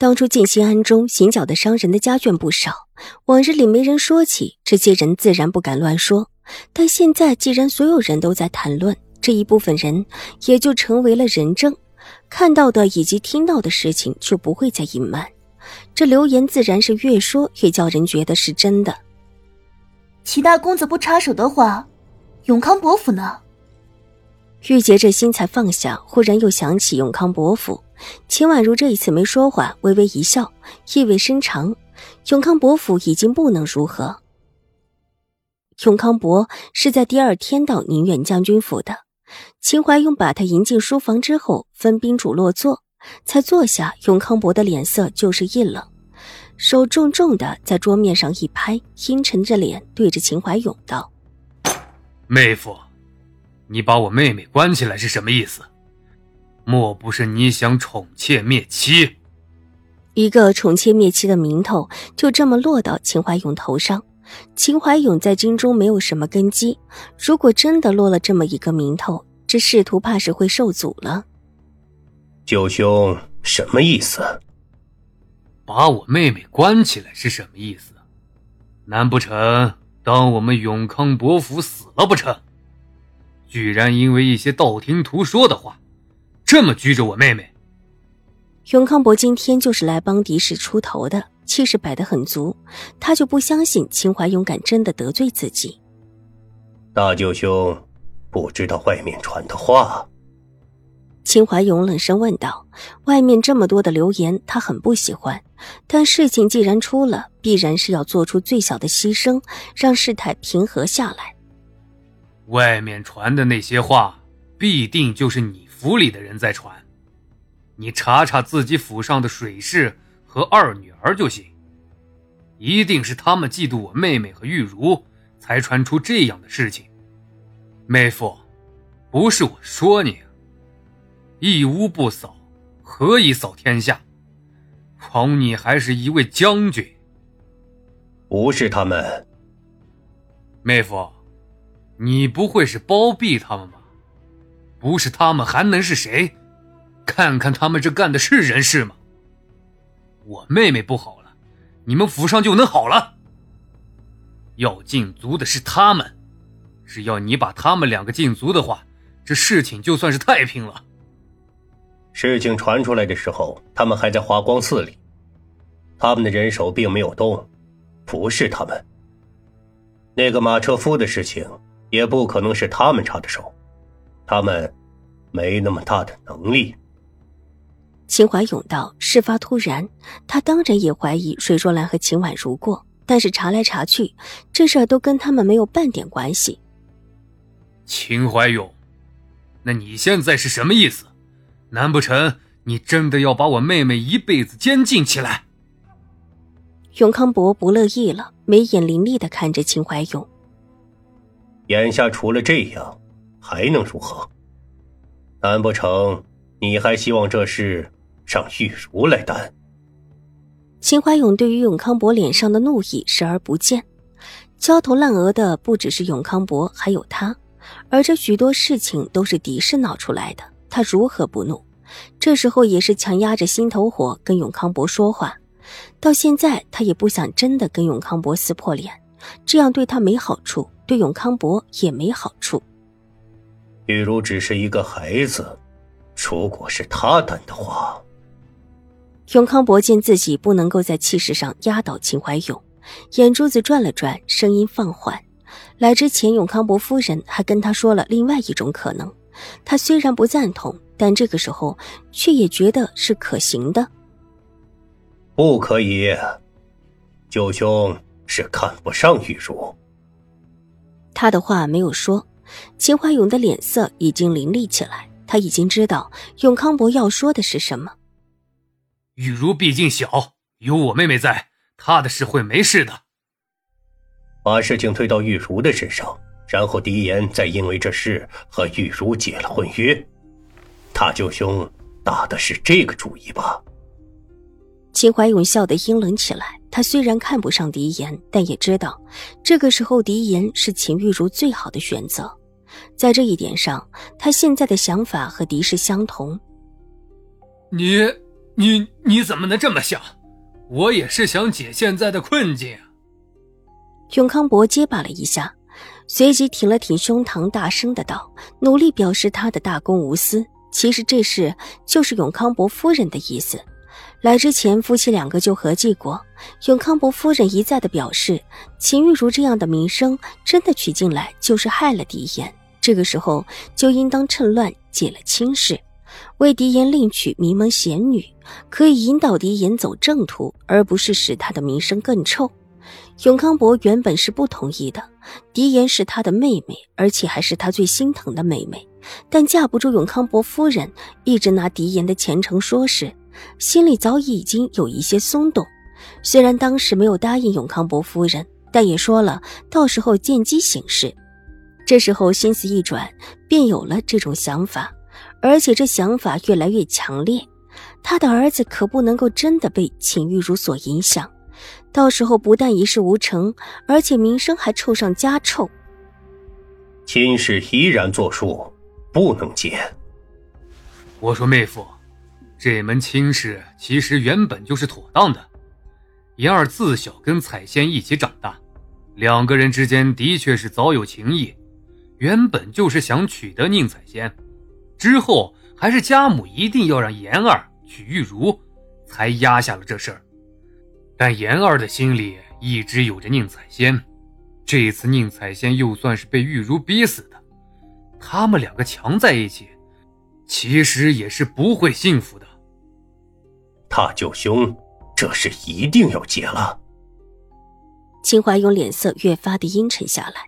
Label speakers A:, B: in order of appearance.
A: 当初静心庵中行脚的商人的家眷不少，往日里没人说起，这些人自然不敢乱说。但现在既然所有人都在谈论，这一部分人也就成为了人证，看到的以及听到的事情就不会再隐瞒。这流言自然是越说越叫人觉得是真的。
B: 齐大公子不插手的话，永康伯府呢？
A: 玉洁这心才放下，忽然又想起永康伯府。秦婉如这一次没说话，微微一笑，意味深长。永康伯府已经不能如何。永康伯是在第二天到宁远将军府的。秦怀勇把他迎进书房之后，分宾主落座，才坐下。永康伯的脸色就是一冷，手重重的在桌面上一拍，阴沉着脸对着秦怀勇道：“
C: 妹夫，你把我妹妹关起来是什么意思？”莫不是你想宠妾灭妻？
A: 一个宠妾灭妻的名头就这么落到秦怀勇头上。秦怀勇在京中没有什么根基，如果真的落了这么一个名头，这仕途怕是会受阻了。
D: 九兄什么意思？
C: 把我妹妹关起来是什么意思？难不成当我们永康伯府死了不成？居然因为一些道听途说的话。这么拘着我妹妹，
A: 永康伯今天就是来帮狄氏出头的，气势摆得很足。他就不相信秦怀勇敢真的得罪自己。
D: 大舅兄不知道外面传的话。
A: 秦怀勇冷声问道：“外面这么多的流言，他很不喜欢。但事情既然出了，必然是要做出最小的牺牲，让事态平和下来。
C: 外面传的那些话，必定就是你。”府里的人在传，你查查自己府上的水氏和二女儿就行。一定是他们嫉妒我妹妹和玉茹，才传出这样的事情。妹夫，不是我说你，一屋不扫，何以扫天下？枉你还是一位将军。
D: 不是他们，
C: 妹夫，你不会是包庇他们吧？不是他们还能是谁？看看他们这干的是人事吗？我妹妹不好了，你们府上就能好了？要禁足的是他们，只要你把他们两个禁足的话，这事情就算是太平了。
D: 事情传出来的时候，他们还在华光寺里，他们的人手并没有动，不是他们。那个马车夫的事情，也不可能是他们插的手。他们没那么大的能力。
A: 秦怀勇道：“事发突然，他当然也怀疑水若兰和秦婉如过，但是查来查去，这事儿都跟他们没有半点关系。”
C: 秦怀勇，那你现在是什么意思？难不成你真的要把我妹妹一辈子监禁起来？
A: 永康伯不乐意了，眉眼凌厉的看着秦怀勇。
D: 眼下除了这样。还能如何？难不成你还希望这事让玉茹来担？
A: 秦怀勇对于永康伯脸上的怒意视而不见，焦头烂额的不只是永康伯，还有他。而这许多事情都是狄氏闹出来的，他如何不怒？这时候也是强压着心头火跟永康伯说话。到现在，他也不想真的跟永康伯撕破脸，这样对他没好处，对永康伯也没好处。
D: 玉茹只是一个孩子，如果是他担的话，
A: 永康伯见自己不能够在气势上压倒秦怀勇，眼珠子转了转，声音放缓。来之前，永康伯夫人还跟他说了另外一种可能，他虽然不赞同，但这个时候却也觉得是可行的。
D: 不可以，九兄是看不上玉茹。
A: 他的话没有说。秦怀勇的脸色已经凌厉起来，他已经知道永康伯要说的是什么。
C: 玉茹毕竟小，有我妹妹在，她的事会没事的。
D: 把事情推到玉茹的身上，然后狄言再因为这事和玉茹解了婚约。他舅兄打的是这个主意吧？
A: 秦怀勇笑得阴冷起来。他虽然看不上狄言，但也知道这个时候狄言是秦玉茹最好的选择。在这一点上，他现在的想法和狄氏相同。
C: 你、你、你怎么能这么想？我也是想解现在的困境。
A: 永康伯结巴了一下，随即挺了挺胸膛，大声的道：“努力表示他的大公无私。其实这事就是永康伯夫人的意思。来之前，夫妻两个就合计过。永康伯夫人一再的表示，秦玉茹这样的名声真的娶进来就是害了狄言。这个时候就应当趁乱解了亲事，为狄言另娶名门贤女，可以引导狄言走正途，而不是使他的名声更臭。”永康伯原本是不同意的，狄言是他的妹妹，而且还是他最心疼的妹妹。但架不住永康伯夫人一直拿狄言的前程说事，心里早已已经有一些松动。虽然当时没有答应永康伯夫人，但也说了到时候见机行事。这时候心思一转，便有了这种想法，而且这想法越来越强烈。他的儿子可不能够真的被秦玉茹所影响。到时候不但一事无成，而且名声还臭上加臭。
D: 亲事依然作数，不能结。
C: 我说妹夫，这门亲事其实原本就是妥当的。言儿自小跟彩仙一起长大，两个人之间的确是早有情谊，原本就是想取得宁采仙，之后还是家母一定要让言儿娶玉茹，才压下了这事儿。但言儿的心里一直有着宁采仙，这次宁采仙又算是被玉茹逼死的，他们两个强在一起，其实也是不会幸福的。
D: 大舅兄，这事一定要结了。
A: 秦怀勇脸色越发的阴沉下来。